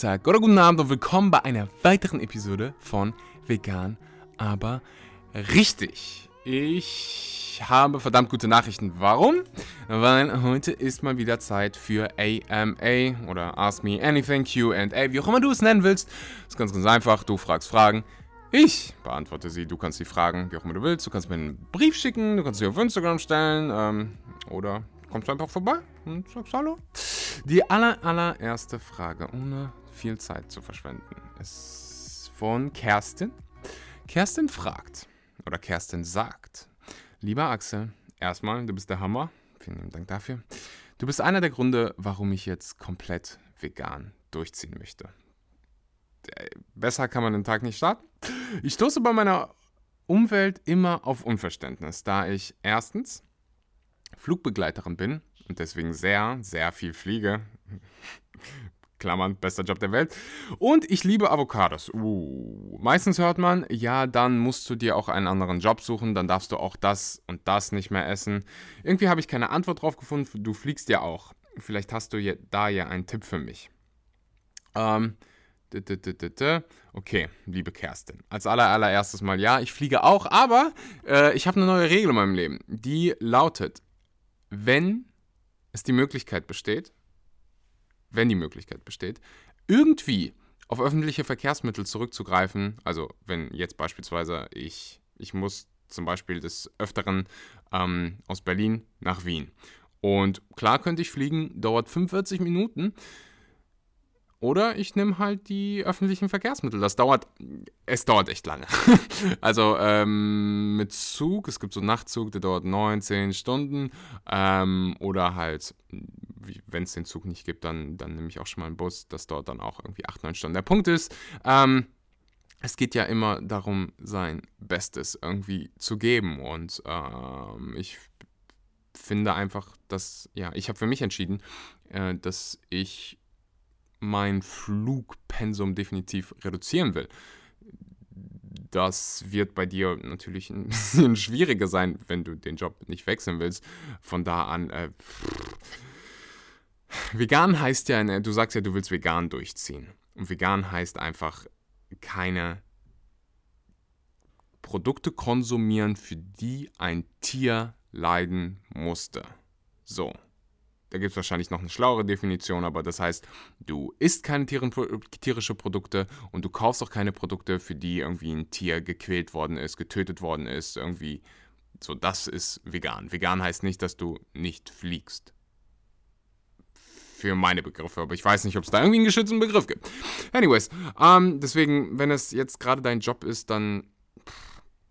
Mittag oder guten Abend und willkommen bei einer weiteren Episode von Vegan, aber richtig. Ich habe verdammt gute Nachrichten. Warum? Weil heute ist mal wieder Zeit für AMA oder Ask Me Anything, QA, wie auch immer du es nennen willst. Das ist ganz, ganz einfach. Du fragst Fragen. Ich beantworte sie. Du kannst die Fragen, wie auch immer du willst. Du kannst mir einen Brief schicken, du kannst sie auf Instagram stellen ähm, oder kommst einfach vorbei und sagst Hallo. Die aller, allererste Frage, ohne viel Zeit zu verschwenden, ist von Kerstin. Kerstin fragt, oder Kerstin sagt, lieber Axel, erstmal, du bist der Hammer. Vielen Dank dafür. Du bist einer der Gründe, warum ich jetzt komplett vegan durchziehen möchte. Äh, besser kann man den Tag nicht starten. Ich stoße bei meiner Umwelt immer auf Unverständnis, da ich erstens Flugbegleiterin bin und deswegen sehr, sehr viel fliege. Klammern, bester Job der Welt. Und ich liebe Avocados. Uh. Meistens hört man, ja, dann musst du dir auch einen anderen Job suchen, dann darfst du auch das und das nicht mehr essen. Irgendwie habe ich keine Antwort drauf gefunden. Du fliegst ja auch. Vielleicht hast du da ja einen Tipp für mich. Ähm, Okay, liebe Kerstin. Als allererstes mal ja, ich fliege auch, aber äh, ich habe eine neue Regel in meinem Leben. Die lautet, wenn es die Möglichkeit besteht, wenn die Möglichkeit besteht, irgendwie auf öffentliche Verkehrsmittel zurückzugreifen, also wenn jetzt beispielsweise ich, ich muss zum Beispiel des Öfteren ähm, aus Berlin nach Wien. Und klar könnte ich fliegen, dauert 45 Minuten. Oder ich nehme halt die öffentlichen Verkehrsmittel. Das dauert, es dauert echt lange. also ähm, mit Zug, es gibt so einen Nachtzug, der dauert 9, 10 Stunden. Ähm, oder halt, wenn es den Zug nicht gibt, dann, dann nehme ich auch schon mal einen Bus. Das dauert dann auch irgendwie 8, 9 Stunden. Der Punkt ist, ähm, es geht ja immer darum, sein Bestes irgendwie zu geben. Und ähm, ich finde einfach, dass, ja, ich habe für mich entschieden, äh, dass ich mein Flugpensum definitiv reduzieren will. Das wird bei dir natürlich ein bisschen schwieriger sein, wenn du den Job nicht wechseln willst. Von da an, äh, vegan heißt ja, du sagst ja, du willst vegan durchziehen. Und vegan heißt einfach keine Produkte konsumieren, für die ein Tier leiden musste. So, da gibt es wahrscheinlich noch eine schlauere Definition, aber das heißt, du isst keine tierische Produkte und du kaufst auch keine Produkte, für die irgendwie ein Tier gequält worden ist, getötet worden ist, irgendwie. So, das ist vegan. Vegan heißt nicht, dass du nicht fliegst. Für meine Begriffe, aber ich weiß nicht, ob es da irgendwie einen geschützten Begriff gibt. Anyways, ähm, deswegen, wenn es jetzt gerade dein Job ist, dann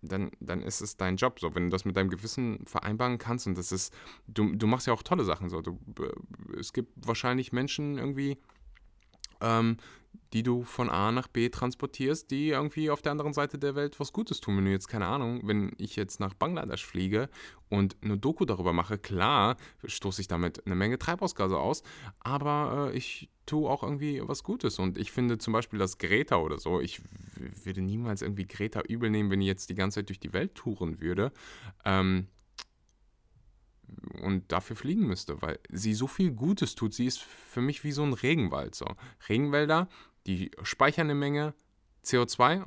dann, dann ist es dein Job. So, wenn du das mit deinem Gewissen vereinbaren kannst und das ist, du, du machst ja auch tolle Sachen. So, du, äh, es gibt wahrscheinlich Menschen irgendwie, ähm, die du von A nach B transportierst, die irgendwie auf der anderen Seite der Welt was Gutes tun. Wenn du jetzt, keine Ahnung, wenn ich jetzt nach Bangladesch fliege und eine Doku darüber mache, klar stoße ich damit eine Menge Treibhausgase aus, aber äh, ich tue auch irgendwie was Gutes. Und ich finde zum Beispiel das Greta oder so, ich würde niemals irgendwie Greta übel nehmen, wenn ich jetzt die ganze Zeit durch die Welt touren würde. Ähm, und dafür fliegen müsste, weil sie so viel Gutes tut. Sie ist für mich wie so ein Regenwald. So. Regenwälder, die speichern eine Menge CO2,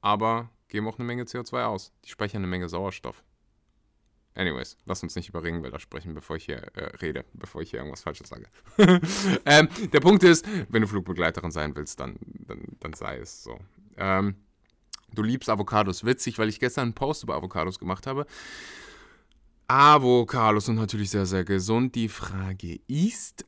aber geben auch eine Menge CO2 aus. Die speichern eine Menge Sauerstoff. Anyways, lass uns nicht über Regenwälder sprechen, bevor ich hier äh, rede, bevor ich hier irgendwas Falsches sage. ähm, der Punkt ist, wenn du Flugbegleiterin sein willst, dann, dann, dann sei es so. Ähm, du liebst Avocados. Witzig, weil ich gestern einen Post über Avocados gemacht habe. Avocados sind natürlich sehr, sehr gesund. Die Frage ist,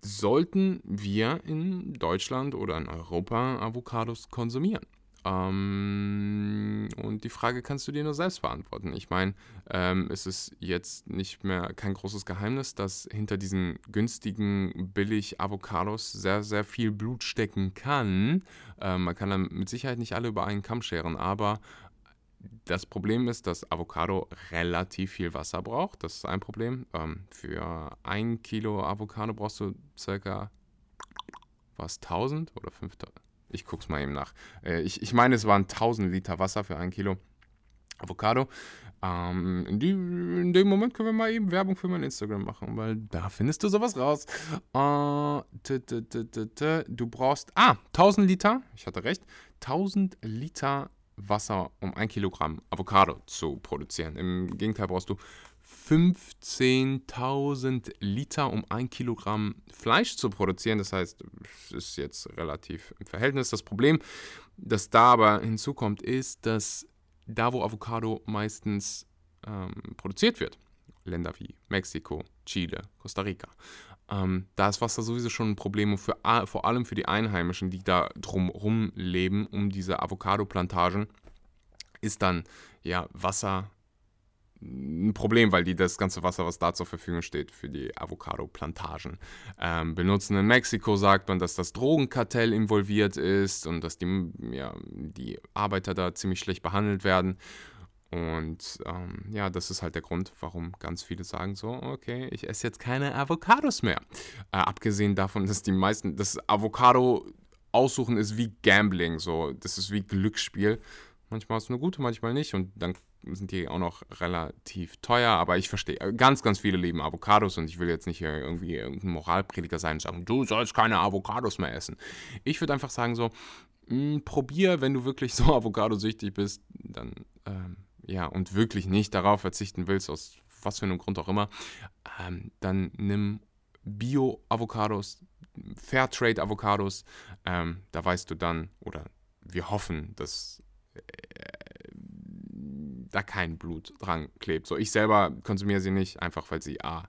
sollten wir in Deutschland oder in Europa Avocados konsumieren? Ähm, und die Frage kannst du dir nur selbst beantworten. Ich meine, ähm, es ist jetzt nicht mehr kein großes Geheimnis, dass hinter diesen günstigen, billig Avocados sehr, sehr viel Blut stecken kann. Ähm, man kann dann mit Sicherheit nicht alle über einen Kamm scheren, aber das Problem ist, dass Avocado relativ viel Wasser braucht. Das ist ein Problem. Ähm, für ein Kilo Avocado brauchst du circa was 1000 oder 5000? Ich guck's mal eben nach. Äh, ich, ich meine, es waren 1000 Liter Wasser für ein Kilo Avocado. Ähm, in, die, in, dem Moment können wir mal eben Werbung für mein Instagram machen, weil da findest du sowas raus. Äh, du brauchst, ah, 1000 Liter, ich hatte recht, 1000 Liter Wasser, um ein Kilogramm Avocado zu produzieren. Im Gegenteil brauchst du 15.000 Liter, um ein Kilogramm Fleisch zu produzieren. Das heißt, es ist jetzt relativ im Verhältnis. Das Problem, das da aber hinzukommt, ist, dass da, wo Avocado meistens ähm, produziert wird, Länder wie Mexiko, Chile, Costa Rica, ähm, da ist Wasser sowieso schon ein Problem für, vor allem für die Einheimischen, die da drumherum leben, um diese Avocado-Plantagen, ist dann ja Wasser ein Problem, weil die das ganze Wasser, was da zur Verfügung steht für die Avocado-Plantagen, ähm, benutzen. In Mexiko sagt man, dass das Drogenkartell involviert ist und dass die, ja, die Arbeiter da ziemlich schlecht behandelt werden. Und ähm, ja, das ist halt der Grund, warum ganz viele sagen so, okay, ich esse jetzt keine Avocados mehr. Äh, abgesehen davon, dass die meisten, das Avocado aussuchen ist wie Gambling, so, das ist wie Glücksspiel. Manchmal hast du eine gute, manchmal nicht. Und dann sind die auch noch relativ teuer. Aber ich verstehe, ganz, ganz viele lieben Avocados. Und ich will jetzt nicht irgendwie irgendein Moralprediger sein und sagen, du sollst keine Avocados mehr essen. Ich würde einfach sagen so, mh, hm, probier, wenn du wirklich so Avocado-süchtig bist, dann, ähm, ja, und wirklich nicht darauf verzichten willst, aus was für einem Grund auch immer, ähm, dann nimm Bio-Avocados, Fairtrade-Avocados. Ähm, da weißt du dann, oder wir hoffen, dass da kein Blut dran klebt. So, ich selber konsumiere sie nicht, einfach weil sie A,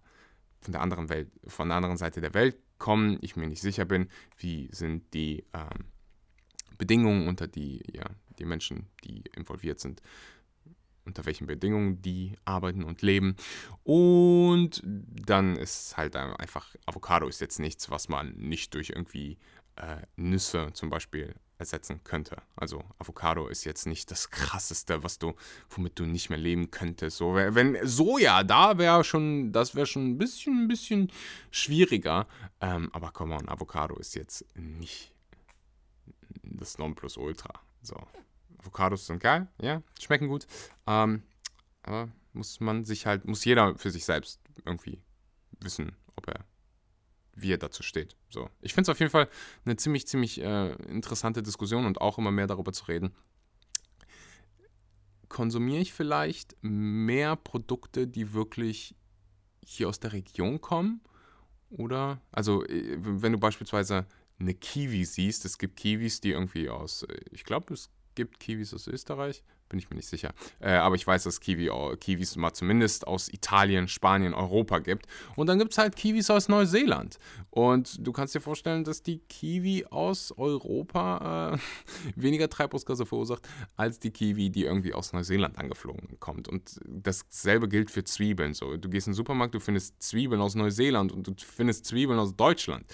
von der anderen Welt, von der anderen Seite der Welt kommen, ich mir nicht sicher bin, wie sind die ähm, Bedingungen, unter die ja, die Menschen, die involviert sind, unter welchen Bedingungen die arbeiten und leben. Und dann ist halt einfach, Avocado ist jetzt nichts, was man nicht durch irgendwie äh, Nüsse zum Beispiel ersetzen könnte. Also Avocado ist jetzt nicht das krasseste, was du, womit du nicht mehr leben könntest. So, wenn Soja, da wäre schon, das wäre schon ein bisschen, ein bisschen schwieriger. Ähm, aber come on, Avocado ist jetzt nicht das Nonplusultra. So, Avocados sind geil, ja, schmecken gut. Ähm, aber muss man sich halt, muss jeder für sich selbst irgendwie wissen, ob er wie er dazu steht. So. Ich finde es auf jeden Fall eine ziemlich, ziemlich äh, interessante Diskussion und auch immer mehr darüber zu reden. Konsumiere ich vielleicht mehr Produkte, die wirklich hier aus der Region kommen? Oder, also, äh, wenn du beispielsweise eine Kiwi siehst, es gibt Kiwis, die irgendwie aus, äh, ich glaube, es gibt Kiwis aus Österreich, bin ich mir nicht sicher. Äh, aber ich weiß, dass Kiwi, Kiwis mal zumindest aus Italien, Spanien, Europa gibt. Und dann gibt es halt Kiwis aus Neuseeland. Und du kannst dir vorstellen, dass die Kiwi aus Europa äh, weniger Treibhausgase verursacht, als die Kiwi, die irgendwie aus Neuseeland angeflogen kommt. Und dasselbe gilt für Zwiebeln. So, du gehst in den Supermarkt, du findest Zwiebeln aus Neuseeland und du findest Zwiebeln aus Deutschland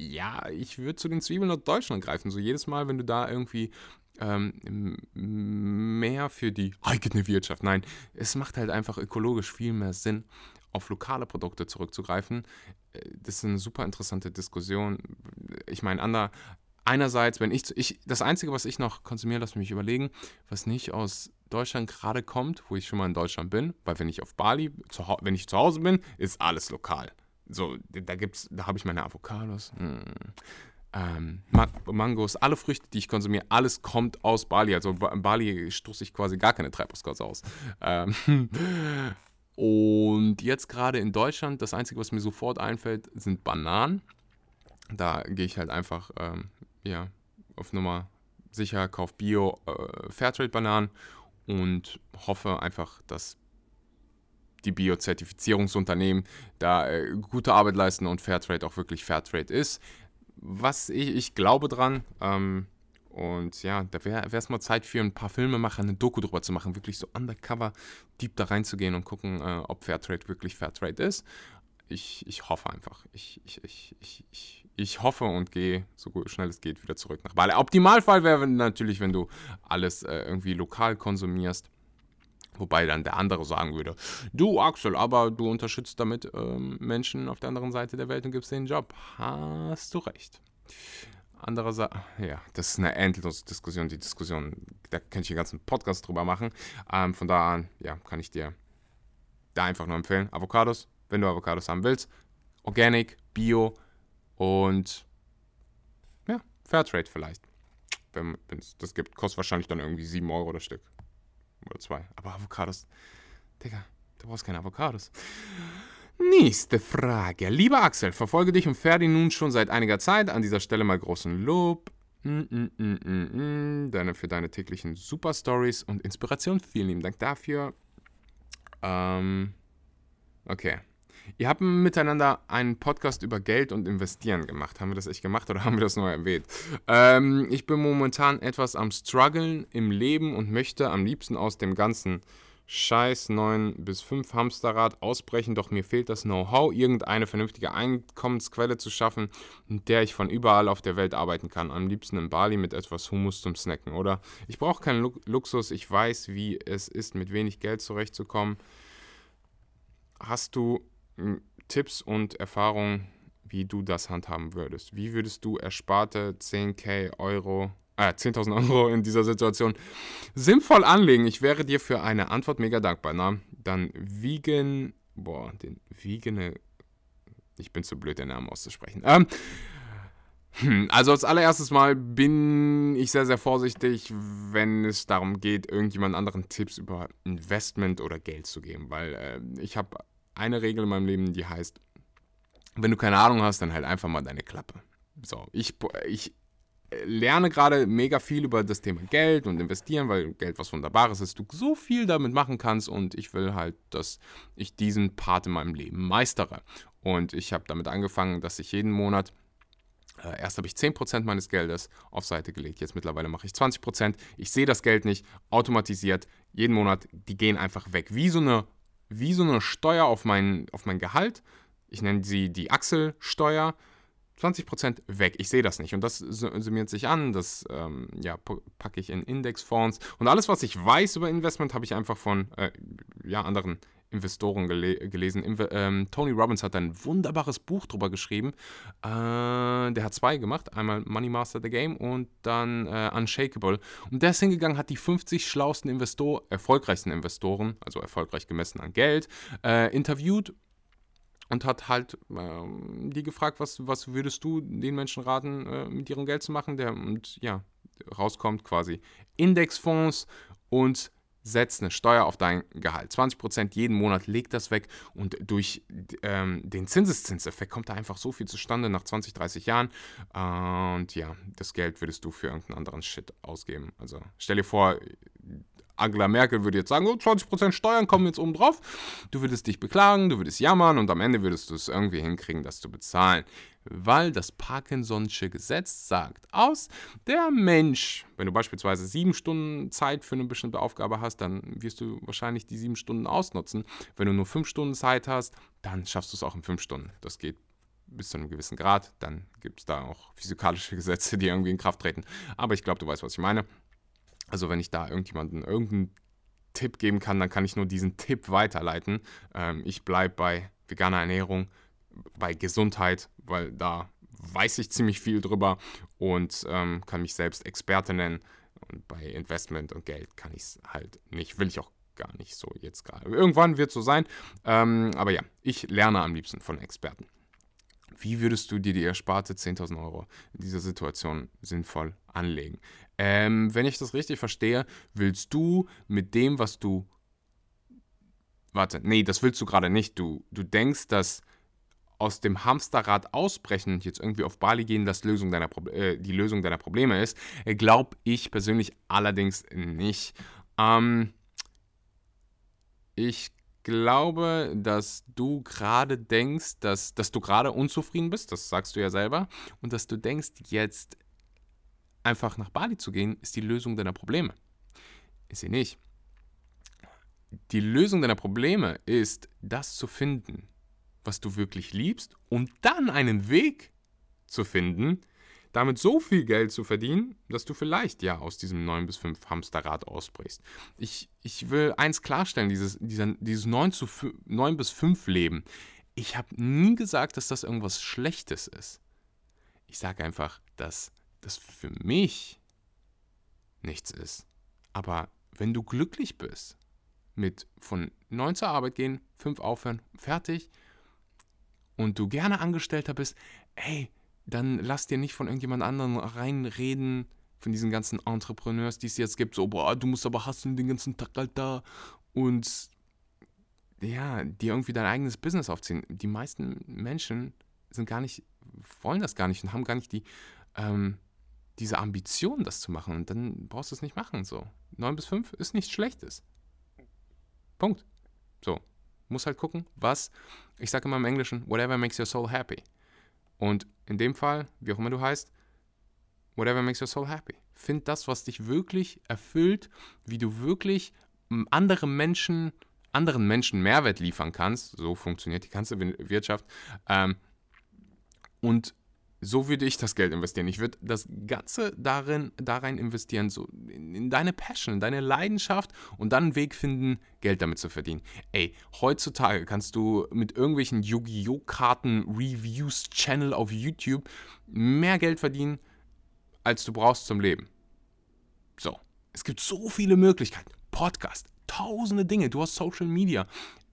ja, ich würde zu den Zwiebeln aus Deutschland greifen. So jedes Mal, wenn du da irgendwie ähm, mehr für die eigene Wirtschaft. Nein, es macht halt einfach ökologisch viel mehr Sinn, auf lokale Produkte zurückzugreifen. Äh, das ist eine super interessante Diskussion. Ich meine, ander, einerseits, wenn ich, ich, das Einzige, was ich noch konsumiere, lass mich überlegen, was nicht aus Deutschland gerade kommt, wo ich schon mal in Deutschland bin, weil wenn ich auf Bali, zu, wenn ich zu Hause bin, ist alles lokal. So, da gibt's, da habe ich meine Avocados. Hm ähm, Mangos, alle Früchte, die ich konsumiere, alles kommt aus Bali. Also in Bali stoße ich quasi gar keine Treibhausgase aus. Ähm, und jetzt gerade in Deutschland, das Einzige, was mir sofort einfällt, sind Bananen. Da gehe ich halt einfach ähm, ja, auf Nummer sicher, kaufe Bio äh, und hoffe einfach, dass die Bio-Zertifizierungsunternehmen da äh, gute Arbeit leisten und Fairtrade auch wirklich Fairtrade ist was ich, ich glaube dran. Ähm, und ja, da wäre es mal Zeit für ein paar Filmemacher eine Doku drüber zu machen, wirklich so undercover deep da reinzugehen und gucken, äh, ob Fairtrade wirklich Fairtrade ist. Ich, ich hoffe einfach. Ich, ich, ich, ich, ich, ich hoffe und gehe so schnell es geht wieder zurück nach Bali. Optimalfall wäre natürlich, wenn du alles äh, irgendwie lokal konsumierst. Wobei dann der andere sagen würde, du Axel, aber du unterstützt damit ähm, Menschen auf der anderen Seite der Welt und gibst denen einen Job. Hast du recht. Andererseits, ja, das ist eine endlose Diskussion. Die Diskussion, da könnte ich einen ganzen Podcast drüber machen. Ähm, von da an, ja, kann ich dir da einfach nur empfehlen. Avocados, wenn du Avocados haben willst. Organic, Bio und ja, Fairtrade vielleicht. Wenn es das gibt, kostet wahrscheinlich dann irgendwie 7 Euro das Stück. Oder 2. Aber Avocados, Digga, du brauchst keine Avocados. Nächste Frage. Lieber Axel, verfolge dich und Ferdi nun schon seit einiger Zeit. An dieser Stelle mal großen Lob. Mm, mm, mm, mm, mm. Deine, für deine täglichen Super Stories und Inspiration. Vielen lieben Dank dafür. Ähm, okay. Ihr habt miteinander einen Podcast über Geld und Investieren gemacht. Haben wir das echt gemacht oder haben wir das nur erwähnt? Ähm, ich bin momentan etwas am struggeln im Leben und möchte am liebsten aus dem ganzen scheiß 9 bis 5 Hamsterrad ausbrechen, doch mir fehlt das Know-how, irgendeine vernünftige Einkommensquelle zu schaffen, in der ich von überall auf der Welt arbeiten kann. Am liebsten in Bali mit etwas Hummus zum Snacken, oder? Ich brauche keinen Luxus, ich weiß, wie es ist, mit wenig Geld zurechtzukommen. Hast du Tipps und Erfahrungen, wie du das handhaben würdest? Wie würdest du ersparte 10k Euro äh, 10.000 Euro in dieser Situation sinnvoll anlegen. Ich wäre dir für eine Antwort mega dankbar. Na, dann Vegan, boah, den Vegan, ich bin zu blöd, den Namen auszusprechen. Ähm, hm, also als allererstes Mal bin ich sehr, sehr vorsichtig, wenn es darum geht, irgendjemand anderen Tipps über Investment oder Geld zu geben, weil äh, ich habe eine Regel in meinem Leben, die heißt, wenn du keine Ahnung hast, dann halt einfach mal deine Klappe. So, ich, ich lerne gerade mega viel über das Thema Geld und investieren, weil Geld was Wunderbares ist, du so viel damit machen kannst und ich will halt, dass ich diesen Part in meinem Leben meistere. Und ich habe damit angefangen, dass ich jeden Monat äh, Erst habe ich 10% meines Geldes auf Seite gelegt. Jetzt mittlerweile mache ich 20%. Ich sehe das Geld nicht automatisiert. Jeden Monat, die gehen einfach weg. Wie so eine, wie so eine Steuer auf mein, auf mein Gehalt. Ich nenne sie die Achselsteuer. 20% weg. Ich sehe das nicht. Und das summiert sich an. Das ähm, ja, packe ich in Indexfonds. Und alles, was ich weiß über Investment, habe ich einfach von äh, ja, anderen Investoren gele gelesen. Inve ähm, Tony Robbins hat ein wunderbares Buch drüber geschrieben. Äh, der hat zwei gemacht. Einmal Money Master the Game und dann äh, Unshakable. Und der ist hingegangen, hat die 50 schlauesten Investor erfolgreichsten Investoren, also erfolgreich gemessen an Geld, äh, interviewt und hat halt ähm, die gefragt, was, was würdest du den Menschen raten, äh, mit ihrem Geld zu machen? Der, und ja, rauskommt quasi Indexfonds und setzt eine Steuer auf dein Gehalt. 20% jeden Monat legt das weg und durch ähm, den Zinseszinseffekt kommt da einfach so viel zustande nach 20, 30 Jahren. und ja, das Geld würdest du für irgendeinen anderen Shit ausgeben. Also stell dir vor, Angela Merkel würde jetzt sagen, oh, 20% Steuern kommen jetzt oben drauf. Du würdest dich beklagen, du würdest jammern und am Ende würdest du es irgendwie hinkriegen, das zu bezahlen. Weil das Parkinson'sche Gesetz sagt aus, der Mensch, wenn du beispielsweise sieben Stunden Zeit für eine bestimmte Aufgabe hast, dann wirst du wahrscheinlich die sieben Stunden ausnutzen. Wenn du nur fünf Stunden Zeit hast, dann schaffst du es auch in fünf Stunden. Das geht bis zu einem gewissen Grad. Dann gibt es da auch physikalische Gesetze, die irgendwie in Kraft treten. Aber ich glaube, du weißt, was ich meine. Also wenn ich da irgendjemanden irgendeinen Tipp geben kann, dann kann ich nur diesen Tipp weiterleiten. Ähm, ich bleibe bei veganer Ernährung, bei Gesundheit, weil da weiß ich ziemlich viel drüber und ähm, kann mich selbst Experte nennen. Und bei Investment und Geld kann ich es halt nicht, will ich auch gar nicht so jetzt gerade. Irgendwann wird es so sein. Ähm, aber ja, ich lerne am liebsten von Experten. Wie würdest du dir die ersparte 10.000 Euro in dieser Situation sinnvoll anlegen? Ähm, wenn ich das richtig verstehe, willst du mit dem, was du. Warte, nee, das willst du gerade nicht. Du, du denkst, dass aus dem Hamsterrad ausbrechen und jetzt irgendwie auf Bali gehen, das Lösung deiner äh, die Lösung deiner Probleme ist, äh, glaube ich persönlich allerdings nicht. Ähm, ich glaube, dass du gerade denkst, dass, dass du gerade unzufrieden bist, das sagst du ja selber, und dass du denkst, jetzt einfach nach Bali zu gehen, ist die Lösung deiner Probleme. Ist sie nicht. Die Lösung deiner Probleme ist, das zu finden, was du wirklich liebst, und dann einen Weg zu finden, damit so viel Geld zu verdienen, dass du vielleicht ja aus diesem 9 bis 5 Hamsterrad ausbrichst. Ich, ich will eins klarstellen, dieses, dieser, dieses 9, zu 5, 9 bis 5 Leben. Ich habe nie gesagt, dass das irgendwas Schlechtes ist. Ich sage einfach, dass das für mich nichts ist. Aber wenn du glücklich bist, mit von 9 zur Arbeit gehen, 5 aufhören, fertig, und du gerne Angestellter bist, ey, dann lass dir nicht von irgendjemand anderem reinreden, von diesen ganzen Entrepreneurs, die es jetzt gibt, so, boah, du musst aber hasseln den ganzen Tag, Alter. Und ja, dir irgendwie dein eigenes Business aufziehen. Die meisten Menschen sind gar nicht, wollen das gar nicht und haben gar nicht die, ähm, diese Ambition, das zu machen. Und dann brauchst du es nicht machen. So. 9 bis 5 ist nichts Schlechtes. Punkt. So. Muss halt gucken, was, ich sage immer im Englischen, whatever makes your soul happy. Und in dem Fall, wie auch immer du heißt, whatever makes your soul happy. Find das, was dich wirklich erfüllt, wie du wirklich andere Menschen, anderen Menschen Mehrwert liefern kannst. So funktioniert die ganze Wirtschaft. Ähm, und so würde ich das Geld investieren. Ich würde das Ganze darin, darin investieren, so in, in, deine Passion, in deine Leidenschaft und dann einen Weg finden, Geld damit zu verdienen. Ey, heutzutage kannst du mit irgendwelchen Yu-Gi-Oh! Karten Reviews Channel auf YouTube mehr Geld verdienen, als du brauchst zum Leben. So, es gibt so viele Möglichkeiten. Podcast, tausende Dinge. Du hast Social Media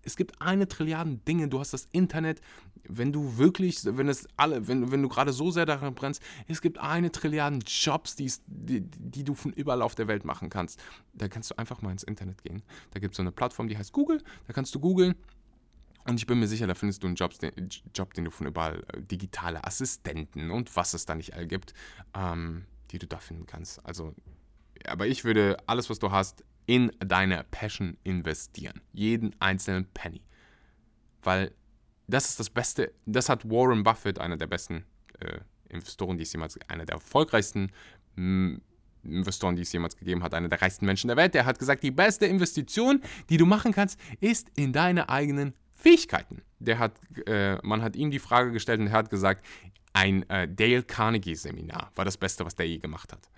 es gibt eine Trilliarden Dinge, du hast das Internet, wenn du wirklich, wenn es alle, wenn, wenn du gerade so sehr daran brennst, es gibt eine Trilliarden Jobs, die, die du von überall auf der Welt machen kannst. Da kannst du einfach mal ins Internet gehen. Da gibt es so eine Plattform, die heißt Google, da kannst du googeln. Und ich bin mir sicher, da findest du einen Job, den, Job, den du von überall, äh, digitale Assistenten und was es da nicht all gibt, ähm, die du da finden kannst. Also, aber ich würde alles, was du hast, in deine Passion investieren. Jeden einzelnen Penny. Weil das ist das Beste, das hat Warren Buffett, einer der besten äh, Investoren, die es jemals, einer der erfolgreichsten mh, Investoren, die es jemals gegeben hat, einer der reichsten Menschen der Welt, der hat gesagt, die beste Investition, die du machen kannst, ist in deine eigenen Fähigkeiten. Der hat, äh, man hat ihm die Frage gestellt und er hat gesagt, ein äh, Dale Carnegie Seminar war das Beste, was der je gemacht hat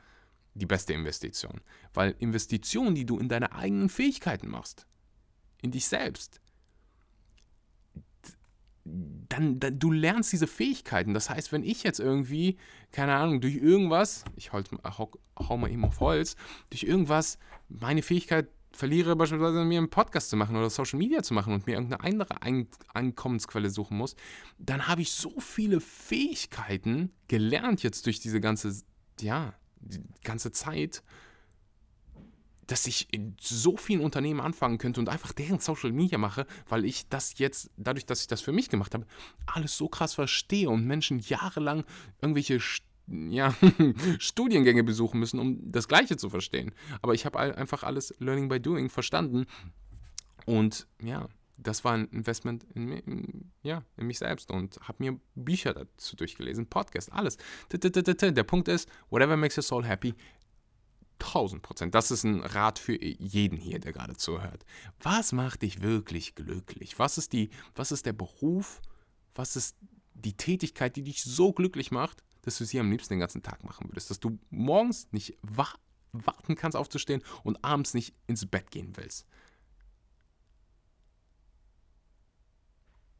die beste Investition. Weil Investitionen, die du in deine eigenen Fähigkeiten machst, in dich selbst, dann, dann, du lernst diese Fähigkeiten. Das heißt, wenn ich jetzt irgendwie, keine Ahnung, durch irgendwas, ich halt, hau, hau mal eben auf Holz, durch irgendwas meine Fähigkeit verliere, beispielsweise mir einen Podcast zu machen oder Social Media zu machen und mir irgendeine andere Ein Einkommensquelle suchen muss, dann habe ich so viele Fähigkeiten gelernt jetzt durch diese ganze, ja, die ganze Zeit, dass ich in so vielen Unternehmen anfangen könnte und einfach deren Social Media mache, weil ich das jetzt, dadurch, dass ich das für mich gemacht habe, alles so krass verstehe und Menschen jahrelang irgendwelche ja, Studiengänge besuchen müssen, um das Gleiche zu verstehen. Aber ich habe einfach alles Learning by Doing verstanden. Und ja, das war ein Investment in, in, ja, in mich selbst und habe mir Bücher dazu durchgelesen, Podcast, alles. Der Punkt ist, whatever makes your soul happy, 1000 Prozent. Das ist ein Rat für jeden hier, der gerade zuhört. Was macht dich wirklich glücklich? Was ist, die, was ist der Beruf? Was ist die Tätigkeit, die dich so glücklich macht, dass du sie am liebsten den ganzen Tag machen würdest? Dass du morgens nicht warten kannst aufzustehen und abends nicht ins Bett gehen willst?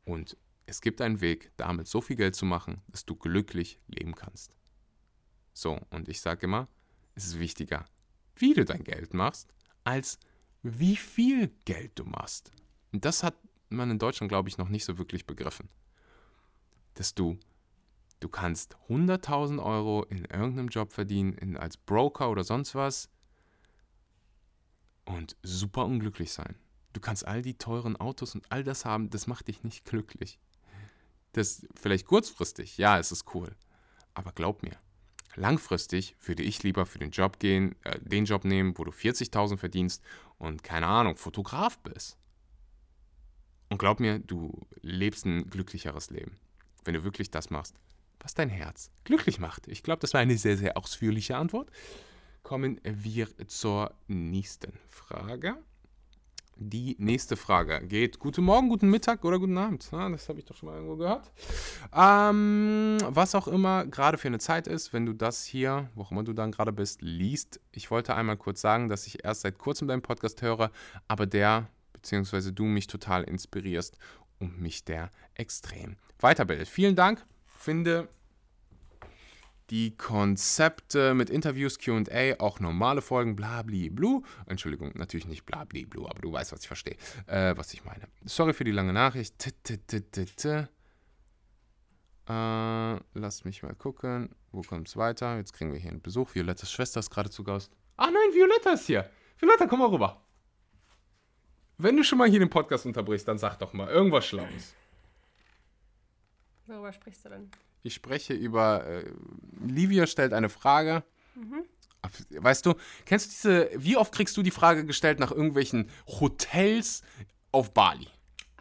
Und es gibt einen Weg, damit so viel Geld zu machen, dass du glücklich leben kannst. So, und ich sage immer, es ist wichtiger, wie du dein Geld machst, als wie viel Geld du machst. Und das hat man in Deutschland, glaube ich, noch nicht so wirklich begriffen. Dass du, du kannst 100.000 Euro in irgendeinem Job verdienen, in, als Broker oder sonst was und super unglücklich sein. Du kannst all die teuren Autos und all das haben, das macht dich nicht glücklich. Das vielleicht kurzfristig, ja, es ist cool. Aber glaub mir, langfristig würde ich lieber für den Job gehen, äh, den Job nehmen, wo du 40.000 verdienst und keine Ahnung, Fotograf bist. Und glaub mir, du lebst ein glücklicheres Leben, wenn du wirklich das machst, was dein Herz glücklich macht. Ich glaube, das war eine sehr, sehr ausführliche Antwort. Kommen wir zur nächsten Frage. Die nächste Frage geht: Guten Morgen, guten Mittag oder guten Abend. Ja, das habe ich doch schon mal irgendwo gehört. Ähm, was auch immer gerade für eine Zeit ist, wenn du das hier, wo auch immer du dann gerade bist, liest. Ich wollte einmal kurz sagen, dass ich erst seit kurzem deinen Podcast höre, aber der, beziehungsweise du mich total inspirierst und mich der extrem weiterbildet. Vielen Dank. Finde die Konzepte mit Interviews, QA, auch normale Folgen, blabli blue. Entschuldigung, natürlich nicht blabli blue, aber du weißt, was ich verstehe, äh, was ich meine. Sorry für die lange Nachricht. T -t -t äh, lass mich mal gucken. Wo kommt es weiter? Jetzt kriegen wir hier einen Besuch. Violettas Schwester ist gerade zu Gast. Ah nein, Violetta ist hier. Violetta, komm mal rüber. Wenn du schon mal hier den Podcast unterbrichst, dann sag doch mal irgendwas Schlaues. Worüber sprichst du denn? Ich spreche über. Äh, Livia stellt eine Frage. Mhm. Weißt du, kennst du diese. Wie oft kriegst du die Frage gestellt nach irgendwelchen Hotels auf Bali?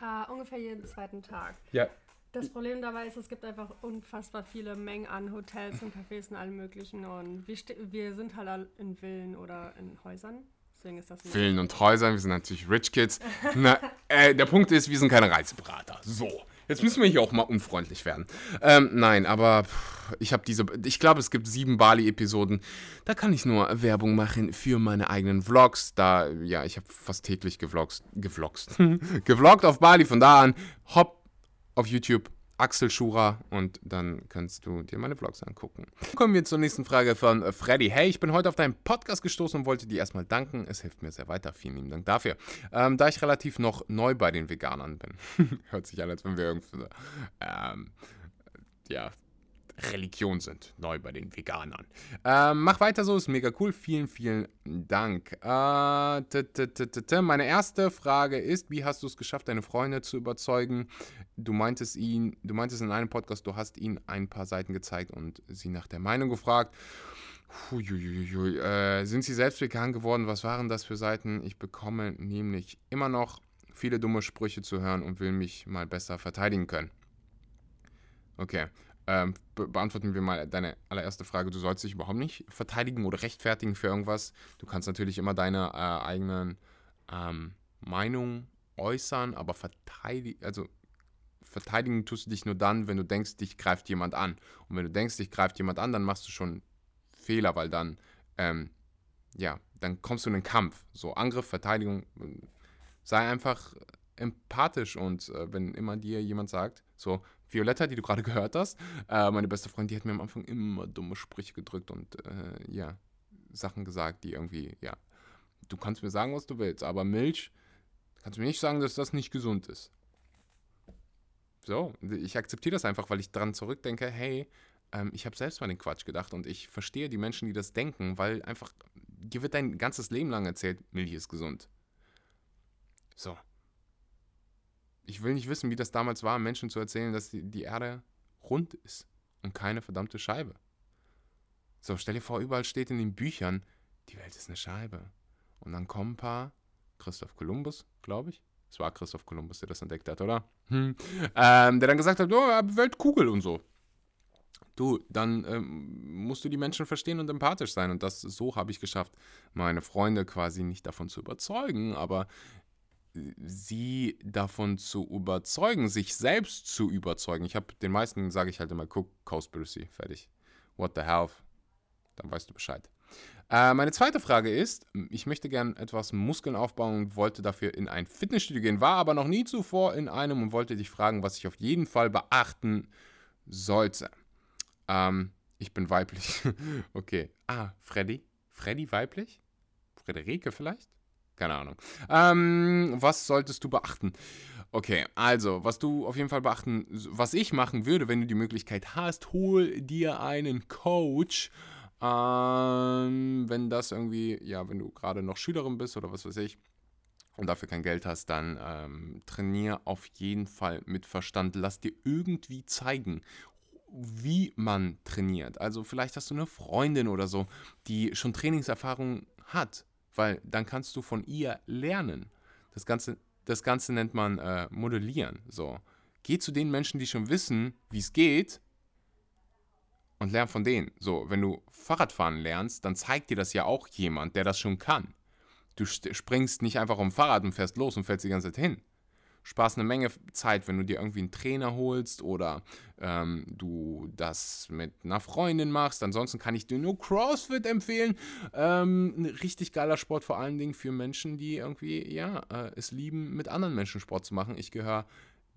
Uh, ungefähr jeden zweiten Tag. Ja. Das Problem dabei ist, es gibt einfach unfassbar viele Mengen an Hotels und Cafés und allem möglichen. Und wir, wir sind halt in Villen oder in Häusern. Deswegen ist das Villen und Häusern, wir sind natürlich Rich Kids. Na, äh, der Punkt ist, wir sind keine Reiseberater. So. Jetzt müssen wir hier auch mal unfreundlich werden. Ähm, nein, aber ich habe diese. Ich glaube, es gibt sieben Bali-Episoden. Da kann ich nur Werbung machen für meine eigenen Vlogs. Da, ja, ich habe fast täglich gevlogs, gevlogs, gevloggt auf Bali. Von da an, hopp, auf YouTube Axel Schura und dann kannst du dir meine Vlogs angucken. Kommen wir zur nächsten Frage von äh, Freddy. Hey, ich bin heute auf deinen Podcast gestoßen und wollte dir erstmal danken. Es hilft mir sehr weiter. Vielen lieben Dank dafür. Ähm, da ich relativ noch neu bei den Veganern bin. Hört sich an, als wenn wir irgendwie ähm, ja, Religion sind, neu bei den Veganern. Ähm, mach weiter so, ist mega cool. Vielen, vielen Dank. Äh, meine erste Frage ist, wie hast du es geschafft, deine Freunde zu überzeugen? Du meintest ihn, du meintest in einem Podcast, du hast ihnen ein paar Seiten gezeigt und sie nach der Meinung gefragt. Huiuiui, äh, sind sie selbst vegan geworden? Was waren das für Seiten? Ich bekomme nämlich immer noch viele dumme Sprüche zu hören und will mich mal besser verteidigen können. Okay ähm, be beantworten wir mal deine allererste Frage. Du sollst dich überhaupt nicht verteidigen oder rechtfertigen für irgendwas. Du kannst natürlich immer deine äh, eigenen ähm, Meinungen äußern, aber verteidigen, also verteidigen tust du dich nur dann, wenn du denkst, dich greift jemand an. Und wenn du denkst, dich greift jemand an, dann machst du schon Fehler, weil dann, ähm, ja, dann kommst du in den Kampf. So Angriff, Verteidigung, sei einfach empathisch und äh, wenn immer dir jemand sagt, so, Violetta, die du gerade gehört hast, äh, meine beste Freundin, die hat mir am Anfang immer dumme Sprüche gedrückt und äh, ja, Sachen gesagt, die irgendwie, ja, du kannst mir sagen, was du willst, aber Milch, kannst du mir nicht sagen, dass das nicht gesund ist. So, ich akzeptiere das einfach, weil ich dran zurückdenke, hey, ähm, ich habe selbst mal den Quatsch gedacht und ich verstehe die Menschen, die das denken, weil einfach, dir wird dein ganzes Leben lang erzählt, Milch ist gesund. So, ich will nicht wissen, wie das damals war, Menschen zu erzählen, dass die, die Erde rund ist und keine verdammte Scheibe. So, stell dir vor, überall steht in den Büchern, die Welt ist eine Scheibe. Und dann kommen ein paar, Christoph Kolumbus, glaube ich. Es war Christoph Kolumbus, der das entdeckt hat, oder? Hm. Ähm, der dann gesagt hat, oh, Weltkugel und so. Du, dann ähm, musst du die Menschen verstehen und empathisch sein. Und das so habe ich geschafft, meine Freunde quasi nicht davon zu überzeugen, aber sie davon zu überzeugen, sich selbst zu überzeugen. Ich habe den meisten, sage ich halt immer, guck, Cowspiracy, fertig. What the hell? Dann weißt du Bescheid. Äh, meine zweite Frage ist, ich möchte gern etwas Muskeln aufbauen und wollte dafür in ein Fitnessstudio gehen, war aber noch nie zuvor in einem und wollte dich fragen, was ich auf jeden Fall beachten sollte. Ähm, ich bin weiblich. okay. Ah, Freddy? Freddy weiblich? Frederike vielleicht? Keine Ahnung. Ähm, was solltest du beachten? Okay, also, was du auf jeden Fall beachten, was ich machen würde, wenn du die Möglichkeit hast, hol dir einen Coach. Ähm, wenn das irgendwie, ja, wenn du gerade noch Schülerin bist oder was weiß ich und dafür kein Geld hast, dann ähm, trainier auf jeden Fall mit Verstand. Lass dir irgendwie zeigen, wie man trainiert. Also vielleicht hast du eine Freundin oder so, die schon Trainingserfahrung hat weil dann kannst du von ihr lernen. Das Ganze, das Ganze nennt man äh, Modellieren. So. Geh zu den Menschen, die schon wissen, wie es geht und lern von denen. So, wenn du Fahrradfahren lernst, dann zeigt dir das ja auch jemand, der das schon kann. Du springst nicht einfach um Fahrrad und fährst los und fällst die ganze Zeit hin sparst eine Menge Zeit, wenn du dir irgendwie einen Trainer holst oder ähm, du das mit einer Freundin machst. Ansonsten kann ich dir nur CrossFit empfehlen. Ähm, ein richtig geiler Sport, vor allen Dingen für Menschen, die irgendwie, ja, äh, es lieben, mit anderen Menschen Sport zu machen. Ich gehöre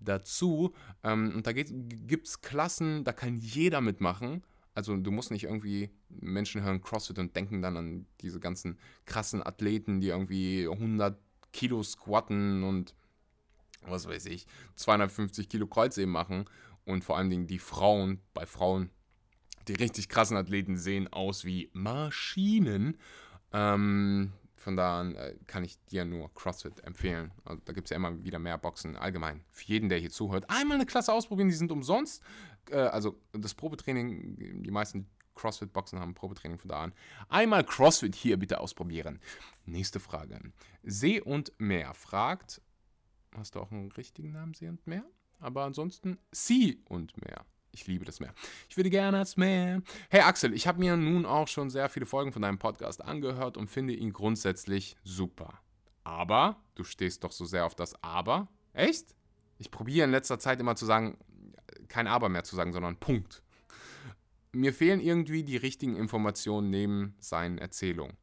dazu. Ähm, und da gibt es Klassen, da kann jeder mitmachen. Also du musst nicht irgendwie Menschen hören CrossFit und denken dann an diese ganzen krassen Athleten, die irgendwie 100 Kilo squatten und was weiß ich, 250 Kilo Kreuzheben machen. Und vor allen Dingen die Frauen, bei Frauen, die richtig krassen Athleten sehen aus wie Maschinen. Ähm, von da an äh, kann ich dir nur CrossFit empfehlen. Also, da gibt es ja immer wieder mehr Boxen allgemein. Für jeden, der hier zuhört, einmal eine Klasse ausprobieren, die sind umsonst. Äh, also das Probetraining, die meisten CrossFit-Boxen haben Probetraining von da an. Einmal CrossFit hier bitte ausprobieren. Nächste Frage. See und Meer fragt, hast du auch einen richtigen Namen, See und Meer? Aber ansonsten Sea und Meer. Ich liebe das Meer. Ich würde gerne das Meer. Hey Axel, ich habe mir nun auch schon sehr viele Folgen von deinem Podcast angehört und finde ihn grundsätzlich super. Aber, du stehst doch so sehr auf das Aber. Echt? Ich probiere in letzter Zeit immer zu sagen, kein Aber mehr zu sagen, sondern Punkt. Mir fehlen irgendwie die richtigen Informationen neben seinen Erzählungen.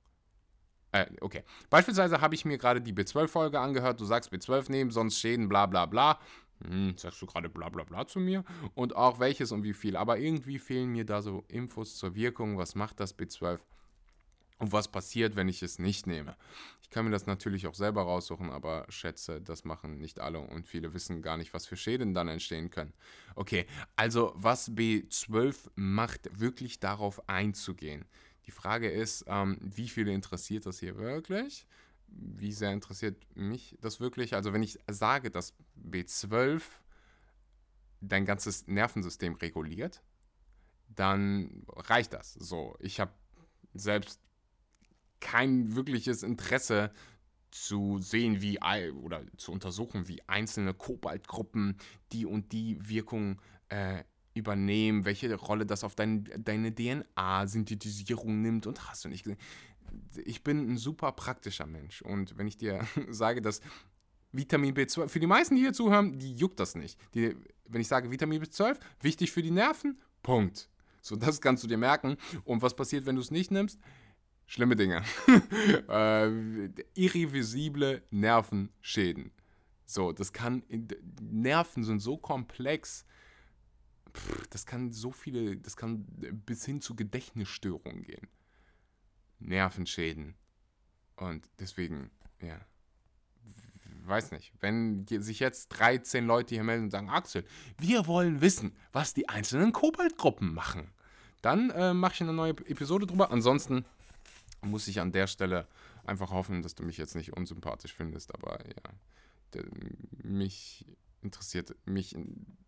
Äh, okay. Beispielsweise habe ich mir gerade die B12-Folge angehört. Du sagst B12 nehmen, sonst Schäden, bla bla bla. Hm, sagst du gerade bla bla bla zu mir? Und auch welches und wie viel. Aber irgendwie fehlen mir da so Infos zur Wirkung. Was macht das B12? Und was passiert, wenn ich es nicht nehme? Ich kann mir das natürlich auch selber raussuchen, aber schätze, das machen nicht alle und viele wissen gar nicht, was für Schäden dann entstehen können. Okay, also was B12 macht, wirklich darauf einzugehen. Die Frage ist, ähm, wie viele interessiert das hier wirklich? wie sehr interessiert mich das wirklich? Also wenn ich sage, dass B12 dein ganzes Nervensystem reguliert, dann reicht das. So, ich habe selbst kein wirkliches Interesse zu sehen, wie oder zu untersuchen, wie einzelne Kobaltgruppen die und die Wirkung äh, übernehmen, welche Rolle das auf dein, deine DNA-Synthetisierung nimmt und hast du nicht gesehen ich bin ein super praktischer Mensch. Und wenn ich dir sage, dass Vitamin B12, für die meisten, die hier zuhören, die juckt das nicht. Die, wenn ich sage Vitamin B12, wichtig für die Nerven, Punkt. So, das kannst du dir merken. Und was passiert, wenn du es nicht nimmst? Schlimme Dinge. äh, irreversible Nervenschäden. So, das kann, Nerven sind so komplex, das kann so viele, das kann bis hin zu Gedächtnisstörungen gehen. Nervenschäden. Und deswegen, ja, weiß nicht, wenn sich jetzt 13 Leute hier melden und sagen, Axel, wir wollen wissen, was die einzelnen Kobaltgruppen machen, dann äh, mache ich eine neue Episode drüber. Ansonsten muss ich an der Stelle einfach hoffen, dass du mich jetzt nicht unsympathisch findest, aber ja, mich interessiert mich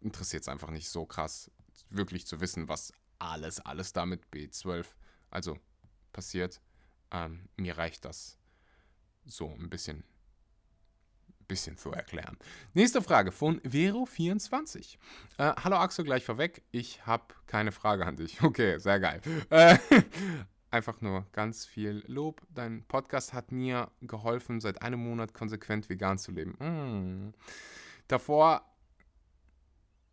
interessiert es einfach nicht so krass, wirklich zu wissen, was alles, alles damit B12, also passiert. Ähm, mir reicht das so ein bisschen, bisschen zu erklären. Nächste Frage von Vero24. Äh, hallo Axel, gleich vorweg. Ich habe keine Frage an dich. Okay, sehr geil. Äh, einfach nur ganz viel Lob. Dein Podcast hat mir geholfen, seit einem Monat konsequent vegan zu leben. Mm. Davor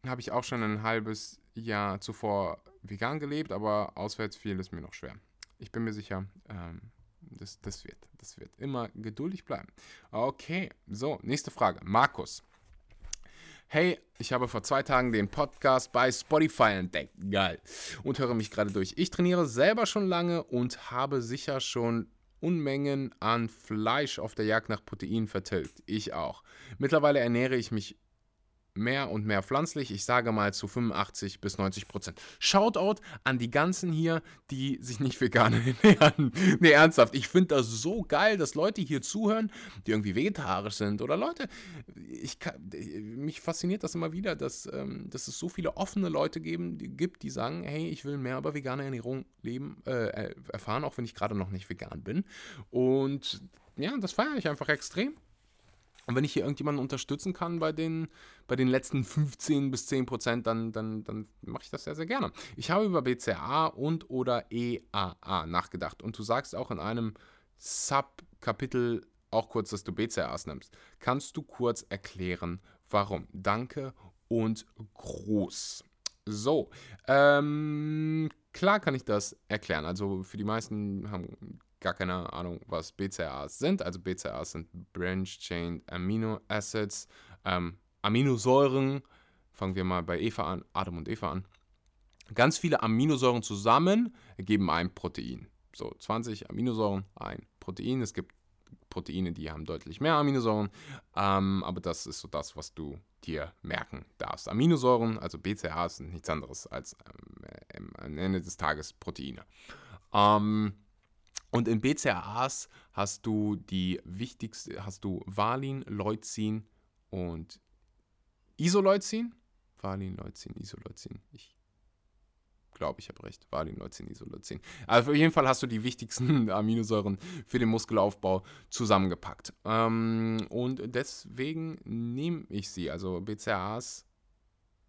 habe ich auch schon ein halbes Jahr zuvor vegan gelebt, aber auswärts fiel es mir noch schwer ich bin mir sicher, ähm, das, das wird. Das wird immer geduldig bleiben. Okay, so, nächste Frage. Markus. Hey, ich habe vor zwei Tagen den Podcast bei Spotify entdeckt. Geil. Und höre mich gerade durch. Ich trainiere selber schon lange und habe sicher schon Unmengen an Fleisch auf der Jagd nach Protein vertilgt. Ich auch. Mittlerweile ernähre ich mich mehr und mehr pflanzlich. Ich sage mal zu 85 bis 90 Prozent. Shoutout an die ganzen hier, die sich nicht vegan ernähren. nee, ernsthaft. Ich finde das so geil, dass Leute hier zuhören, die irgendwie vegetarisch sind. Oder Leute, ich kann, mich fasziniert das immer wieder, dass, ähm, dass es so viele offene Leute geben, die, gibt, die sagen, hey, ich will mehr über vegane Ernährung leben, äh, erfahren, auch wenn ich gerade noch nicht vegan bin. Und ja, das feiere ich einfach extrem. Und wenn ich hier irgendjemanden unterstützen kann bei den, bei den letzten 15 bis 10 Prozent, dann, dann, dann mache ich das sehr, sehr gerne. Ich habe über BCA und oder EAA nachgedacht. Und du sagst auch in einem Subkapitel auch kurz, dass du BCAAs nimmst. Kannst du kurz erklären, warum? Danke und groß. So, ähm, klar kann ich das erklären. Also für die meisten haben gar keine Ahnung, was BCAAs sind. Also BCAAs sind Branch-Chain Amino Acids, ähm, Aminosäuren. Fangen wir mal bei Eva an, Adam und Eva an. Ganz viele Aminosäuren zusammen ergeben ein Protein. So 20 Aminosäuren, ein Protein. Es gibt Proteine, die haben deutlich mehr Aminosäuren, ähm, aber das ist so das, was du dir merken darfst. Aminosäuren, also BCAAs, sind nichts anderes als ähm, am Ende des Tages Proteine. Ähm, und in BCAAs hast du die wichtigste, hast du Valin, Leucin und Isoleucin. Valin, Leucin, Isoleucin. Ich glaube, ich habe recht. Valin, Leucin, Isoleucin. Also auf jeden Fall hast du die wichtigsten Aminosäuren für den Muskelaufbau zusammengepackt. Ähm, und deswegen nehme ich sie. Also BCAAs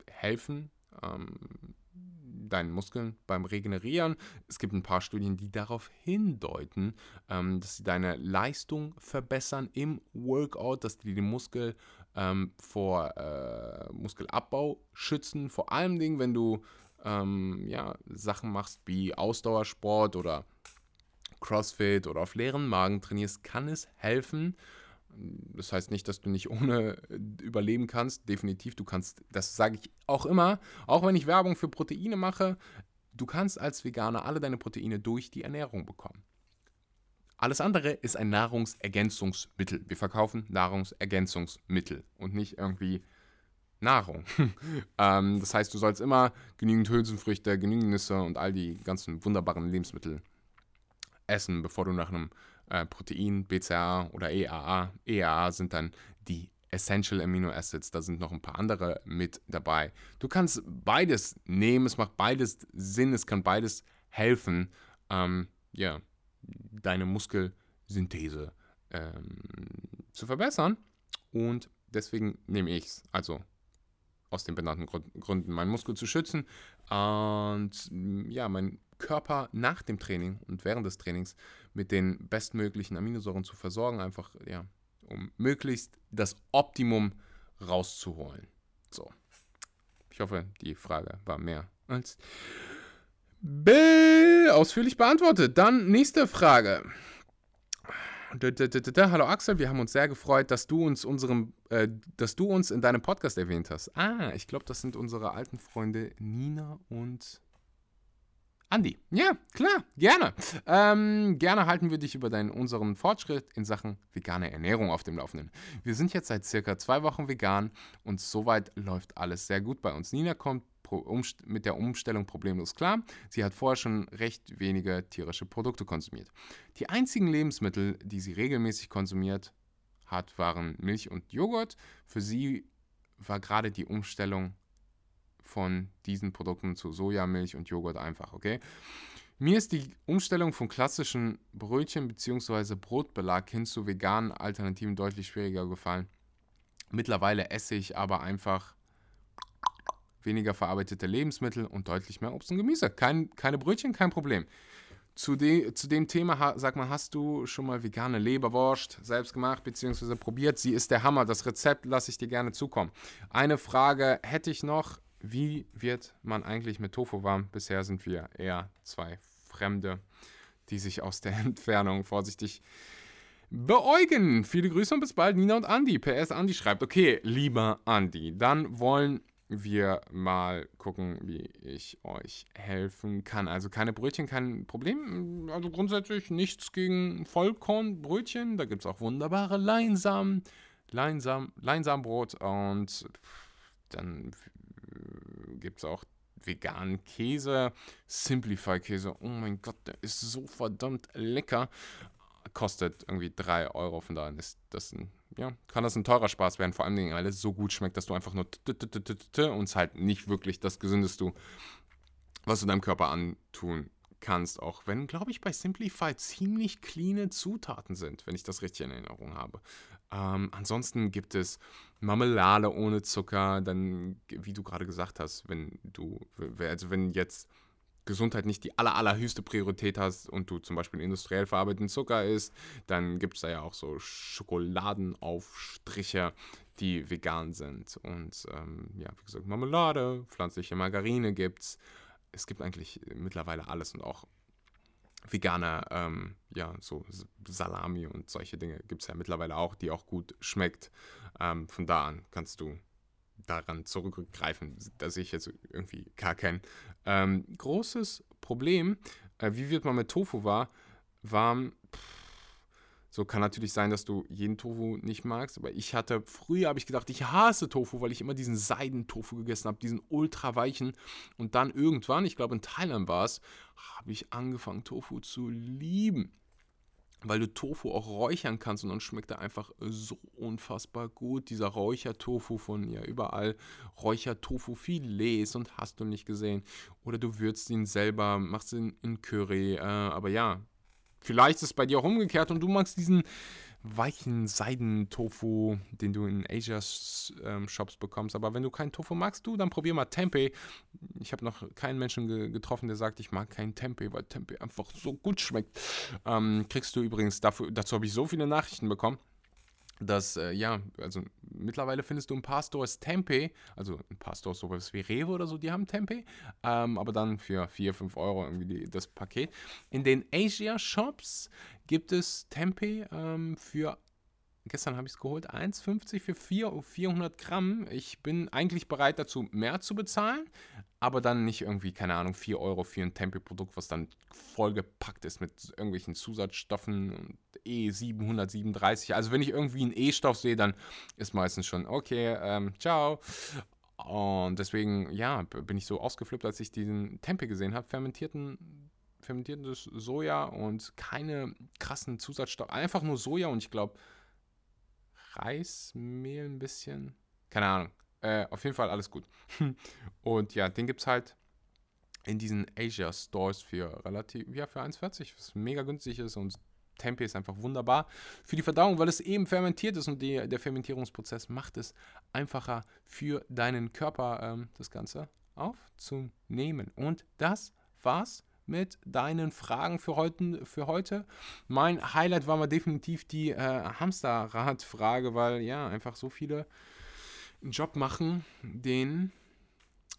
helfen ähm, deinen Muskeln beim Regenerieren. Es gibt ein paar Studien, die darauf hindeuten, ähm, dass sie deine Leistung verbessern im Workout, dass die den Muskel ähm, vor äh, Muskelabbau schützen. Vor allem Dingen, wenn du ähm, ja, Sachen machst wie Ausdauersport oder CrossFit oder auf leeren Magen trainierst, kann es helfen. Das heißt nicht, dass du nicht ohne überleben kannst. Definitiv, du kannst, das sage ich auch immer, auch wenn ich Werbung für Proteine mache, du kannst als Veganer alle deine Proteine durch die Ernährung bekommen. Alles andere ist ein Nahrungsergänzungsmittel. Wir verkaufen Nahrungsergänzungsmittel und nicht irgendwie Nahrung. ähm, das heißt, du sollst immer genügend Hülsenfrüchte, genügend Nüsse und all die ganzen wunderbaren Lebensmittel essen, bevor du nach einem äh, Protein, BCA oder EAA. EAA sind dann die Essential Amino Acids, da sind noch ein paar andere mit dabei. Du kannst beides nehmen, es macht beides Sinn, es kann beides helfen, ähm, ja, deine Muskelsynthese ähm, zu verbessern. Und deswegen nehme ich es. Also aus den benannten Gründen, meinen Muskel zu schützen und ja, meinen Körper nach dem Training und während des Trainings mit den bestmöglichen Aminosäuren zu versorgen, einfach ja, um möglichst das Optimum rauszuholen. So. Ich hoffe, die Frage war mehr als ausführlich beantwortet. Dann nächste Frage. Hallo Axel, wir haben uns sehr gefreut, dass du uns unserem, äh, dass du uns in deinem Podcast erwähnt hast. Ah, ich glaube, das sind unsere alten Freunde Nina und Andi. Ja, klar, gerne. Ähm, gerne halten wir dich über deinen, unseren Fortschritt in Sachen vegane Ernährung auf dem Laufenden. Wir sind jetzt seit circa zwei Wochen vegan und soweit läuft alles sehr gut bei uns. Nina kommt mit der Umstellung problemlos klar. Sie hat vorher schon recht wenige tierische Produkte konsumiert. Die einzigen Lebensmittel, die sie regelmäßig konsumiert hat, waren Milch und Joghurt. Für sie war gerade die Umstellung von diesen Produkten zu Sojamilch und Joghurt einfach, okay? Mir ist die Umstellung von klassischen Brötchen bzw. Brotbelag hin zu veganen Alternativen deutlich schwieriger gefallen. Mittlerweile esse ich aber einfach weniger verarbeitete Lebensmittel und deutlich mehr Obst und Gemüse. Kein, keine Brötchen, kein Problem. Zu, de, zu dem Thema, sag mal, hast du schon mal vegane Leberwurst selbst gemacht bzw. probiert? Sie ist der Hammer. Das Rezept lasse ich dir gerne zukommen. Eine Frage hätte ich noch. Wie wird man eigentlich mit Tofu warm? Bisher sind wir eher zwei Fremde, die sich aus der Entfernung vorsichtig beäugen. Viele Grüße und bis bald, Nina und Andi. PS Andi schreibt, okay, lieber Andi, dann wollen wir mal gucken, wie ich euch helfen kann. Also keine Brötchen, kein Problem. Also grundsätzlich nichts gegen Vollkornbrötchen. Da gibt es auch wunderbare Leinsamen, Leinsam, Leinsamenbrot und dann gibt es auch veganen Käse, Simplify Käse. Oh mein Gott, der ist so verdammt lecker. Kostet irgendwie 3 Euro, von daher ist das ein ja, kann das ein teurer Spaß werden, vor allem, weil es so gut schmeckt, dass du einfach nur und es halt nicht wirklich das Gesündeste, was du deinem Körper antun kannst, auch wenn, glaube ich, bei Simplify ziemlich cleane Zutaten sind, wenn ich das richtig in Erinnerung habe. Ähm, ansonsten gibt es Marmelade ohne Zucker, dann, wie du gerade gesagt hast, wenn du, also wenn jetzt Gesundheit nicht die aller, allerhöchste Priorität hast und du zum Beispiel industriell verarbeiteten Zucker isst, dann gibt es da ja auch so Schokoladenaufstriche, die vegan sind. Und ähm, ja, wie gesagt, Marmelade, pflanzliche Margarine gibt es. Gibt eigentlich mittlerweile alles und auch vegane, ähm, ja, so Salami und solche Dinge gibt es ja mittlerweile auch, die auch gut schmeckt. Ähm, von da an kannst du daran zurückgreifen. Da sehe ich jetzt irgendwie gar kein ähm, großes Problem. Äh, wie wird man mit Tofu war, warm? So kann natürlich sein, dass du jeden Tofu nicht magst, aber ich hatte früher habe ich gedacht, ich hasse Tofu, weil ich immer diesen Seidentofu gegessen habe, diesen ultra weichen und dann irgendwann, ich glaube in Thailand war es, habe ich angefangen Tofu zu lieben weil du Tofu auch räuchern kannst und dann schmeckt er einfach so unfassbar gut. Dieser Räuchertofu von ja überall, Räuchertofu-Filets und hast du nicht gesehen. Oder du würzt ihn selber, machst ihn in Curry. Äh, aber ja, vielleicht ist es bei dir auch umgekehrt und du magst diesen weichen Seidentofu, den du in Asia-Shops ähm, bekommst. Aber wenn du keinen Tofu magst, du, dann probier mal Tempeh. Ich habe noch keinen Menschen ge getroffen, der sagt, ich mag keinen Tempeh, weil Tempeh einfach so gut schmeckt. Ähm, kriegst du übrigens, dafür, dazu habe ich so viele Nachrichten bekommen dass, äh, ja, also mittlerweile findest du ein paar Stores Tempeh, also ein paar Stores sowas wie Rewe oder so, die haben Tempeh, ähm, aber dann für 4, 5 Euro irgendwie die, das Paket. In den Asia-Shops gibt es Tempeh ähm, für Gestern habe ich es geholt, 1,50 für 4, 400 Gramm. Ich bin eigentlich bereit dazu, mehr zu bezahlen, aber dann nicht irgendwie, keine Ahnung, 4 Euro für ein Tempeh-Produkt, was dann vollgepackt ist mit irgendwelchen Zusatzstoffen und E737. Also wenn ich irgendwie einen E-Stoff sehe, dann ist meistens schon, okay, ähm, ciao. Und deswegen, ja, bin ich so ausgeflippt, als ich diesen Tempeh gesehen habe, fermentierten fermentiertes Soja und keine krassen Zusatzstoffe, einfach nur Soja und ich glaube Reismehl ein bisschen. Keine Ahnung. Äh, auf jeden Fall alles gut. und ja, den gibt es halt in diesen Asia Stores für relativ, ja, für 1,40, was mega günstig ist und Tempeh ist einfach wunderbar für die Verdauung, weil es eben fermentiert ist und die, der Fermentierungsprozess macht es einfacher für deinen Körper, ähm, das Ganze aufzunehmen. Und das war's mit deinen Fragen für heute. Für heute. Mein Highlight war mal definitiv die äh, Hamsterrad-Frage, weil ja, einfach so viele einen Job machen, den,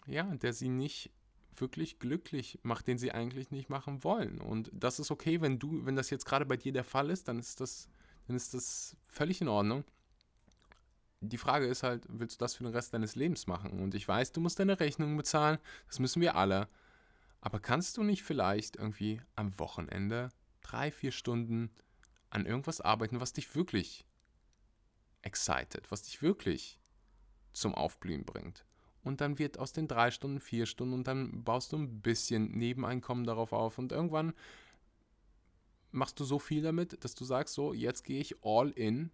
ja, der sie nicht wirklich glücklich macht, den sie eigentlich nicht machen wollen. Und das ist okay, wenn du, wenn das jetzt gerade bei dir der Fall ist, dann ist das, dann ist das völlig in Ordnung. Die Frage ist halt, willst du das für den Rest deines Lebens machen? Und ich weiß, du musst deine Rechnungen bezahlen, das müssen wir alle. Aber kannst du nicht vielleicht irgendwie am Wochenende drei, vier Stunden an irgendwas arbeiten, was dich wirklich excited, was dich wirklich zum Aufblühen bringt? Und dann wird aus den drei Stunden vier Stunden und dann baust du ein bisschen Nebeneinkommen darauf auf und irgendwann machst du so viel damit, dass du sagst, so, jetzt gehe ich all in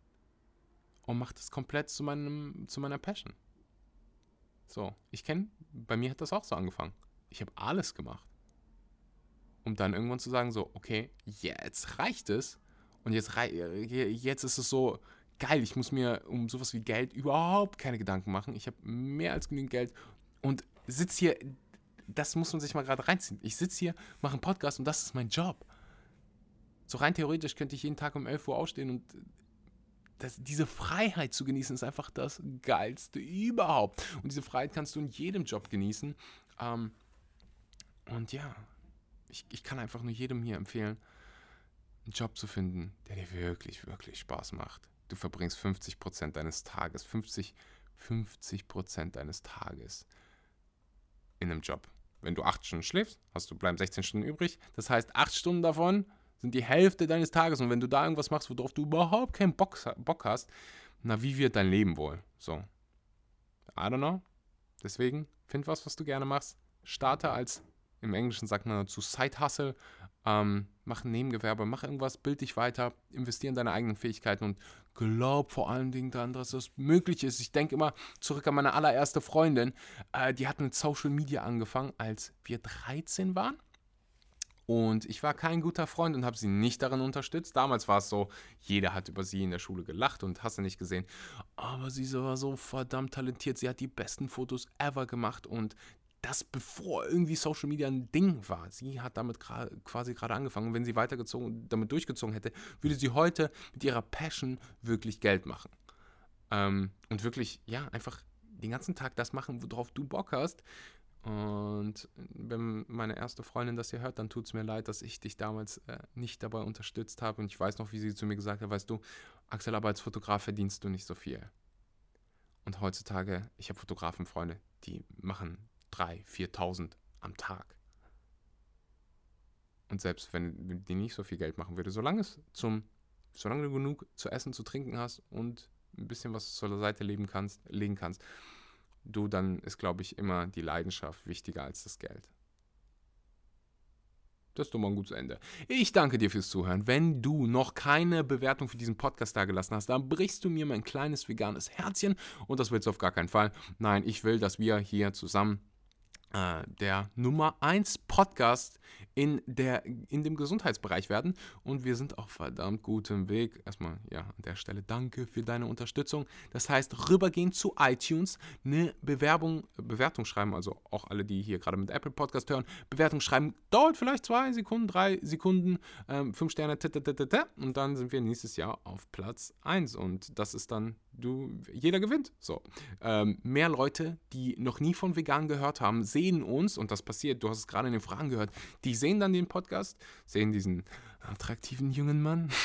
und mach das komplett zu, meinem, zu meiner Passion. So, ich kenne, bei mir hat das auch so angefangen. Ich habe alles gemacht. Um dann irgendwann zu sagen, so, okay, jetzt reicht es. Und jetzt, jetzt ist es so geil, ich muss mir um sowas wie Geld überhaupt keine Gedanken machen. Ich habe mehr als genügend Geld und sitze hier, das muss man sich mal gerade reinziehen. Ich sitze hier, mache einen Podcast und das ist mein Job. So rein theoretisch könnte ich jeden Tag um 11 Uhr aufstehen und das, diese Freiheit zu genießen ist einfach das Geilste überhaupt. Und diese Freiheit kannst du in jedem Job genießen. Ähm, und ja, ich, ich kann einfach nur jedem hier empfehlen, einen Job zu finden, der dir wirklich, wirklich Spaß macht. Du verbringst 50% deines Tages, 50, 50% deines Tages in einem Job. Wenn du 8 Stunden schläfst, hast du bleiben 16 Stunden übrig. Das heißt, 8 Stunden davon sind die Hälfte deines Tages. Und wenn du da irgendwas machst, worauf du überhaupt keinen Bock, Bock hast, na, wie wird dein Leben wohl? So. I don't know. Deswegen, find was, was du gerne machst. Starte als im Englischen sagt man dazu Side Hustle. Ähm, mach ein Nebengewerbe, mach irgendwas, bild dich weiter, investiere in deine eigenen Fähigkeiten und glaub vor allen Dingen daran, dass das möglich ist. Ich denke immer zurück an meine allererste Freundin. Äh, die hat mit Social Media angefangen, als wir 13 waren. Und ich war kein guter Freund und habe sie nicht darin unterstützt. Damals war es so, jeder hat über sie in der Schule gelacht und hast du nicht gesehen. Aber sie war so verdammt talentiert. Sie hat die besten Fotos ever gemacht und das bevor irgendwie Social Media ein Ding war. Sie hat damit quasi gerade angefangen. Und wenn sie weitergezogen, damit durchgezogen hätte, würde sie heute mit ihrer Passion wirklich Geld machen. Ähm, und wirklich, ja, einfach den ganzen Tag das machen, worauf du Bock hast. Und wenn meine erste Freundin das hier hört, dann tut es mir leid, dass ich dich damals äh, nicht dabei unterstützt habe. Und ich weiß noch, wie sie zu mir gesagt hat, weißt du, Axel, aber als Fotograf verdienst du nicht so viel. Und heutzutage, ich habe Fotografenfreunde, die machen 3.000, 4.000 am Tag. Und selbst wenn die nicht so viel Geld machen würde, solange es zum, solange du genug zu essen, zu trinken hast und ein bisschen was zur Seite legen kannst, legen kannst, du, dann ist, glaube ich, immer die Leidenschaft wichtiger als das Geld. Das ist doch mal ein gutes Ende. Ich danke dir fürs Zuhören. Wenn du noch keine Bewertung für diesen Podcast da gelassen hast, dann brichst du mir mein kleines veganes Herzchen und das willst du auf gar keinen Fall. Nein, ich will, dass wir hier zusammen der Nummer 1 Podcast in, der, in dem Gesundheitsbereich werden. Und wir sind auf verdammt gutem Weg. Erstmal, ja, an der Stelle danke für deine Unterstützung. Das heißt, rübergehen zu iTunes, eine Bewerbung, Bewertung schreiben, also auch alle, die hier gerade mit Apple Podcast hören, Bewertung schreiben, dauert vielleicht zwei Sekunden, drei Sekunden, ähm, fünf Sterne, und dann sind wir nächstes Jahr auf Platz 1. Und das ist dann, du, jeder gewinnt. So. Ähm, mehr Leute, die noch nie von vegan gehört haben, sehen uns, und das passiert, du hast es gerade in den Fragen gehört, die sehen sehen dann den Podcast, sehen diesen attraktiven jungen Mann.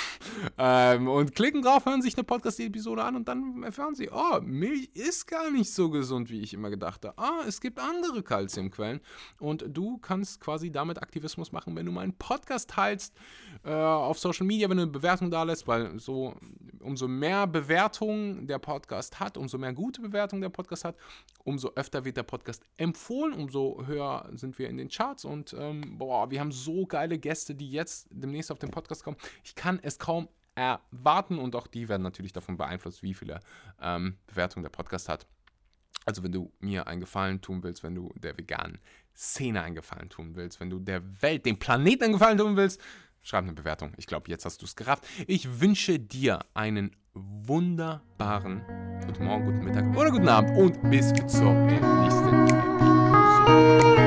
Ähm, und klicken drauf, hören sich eine Podcast-Episode an und dann erfahren sie, oh, Milch ist gar nicht so gesund, wie ich immer gedacht habe. Ah, es gibt andere Kalziumquellen. Und du kannst quasi damit Aktivismus machen, wenn du meinen Podcast teilst äh, auf Social Media, wenn du eine Bewertung da lässt, weil so umso mehr Bewertungen der Podcast hat, umso mehr gute Bewertungen der Podcast hat, umso öfter wird der Podcast empfohlen, umso höher sind wir in den Charts. Und ähm, boah, wir haben so geile Gäste, die jetzt auf den Podcast kommen. Ich kann es kaum erwarten und auch die werden natürlich davon beeinflusst, wie viele ähm, Bewertungen der Podcast hat. Also wenn du mir einen Gefallen tun willst, wenn du der veganen Szene einen Gefallen tun willst, wenn du der Welt, dem Planeten einen Gefallen tun willst, schreib eine Bewertung. Ich glaube, jetzt hast du es gerafft. Ich wünsche dir einen wunderbaren guten Morgen, guten Mittag oder guten Abend und bis zur nächsten Episode.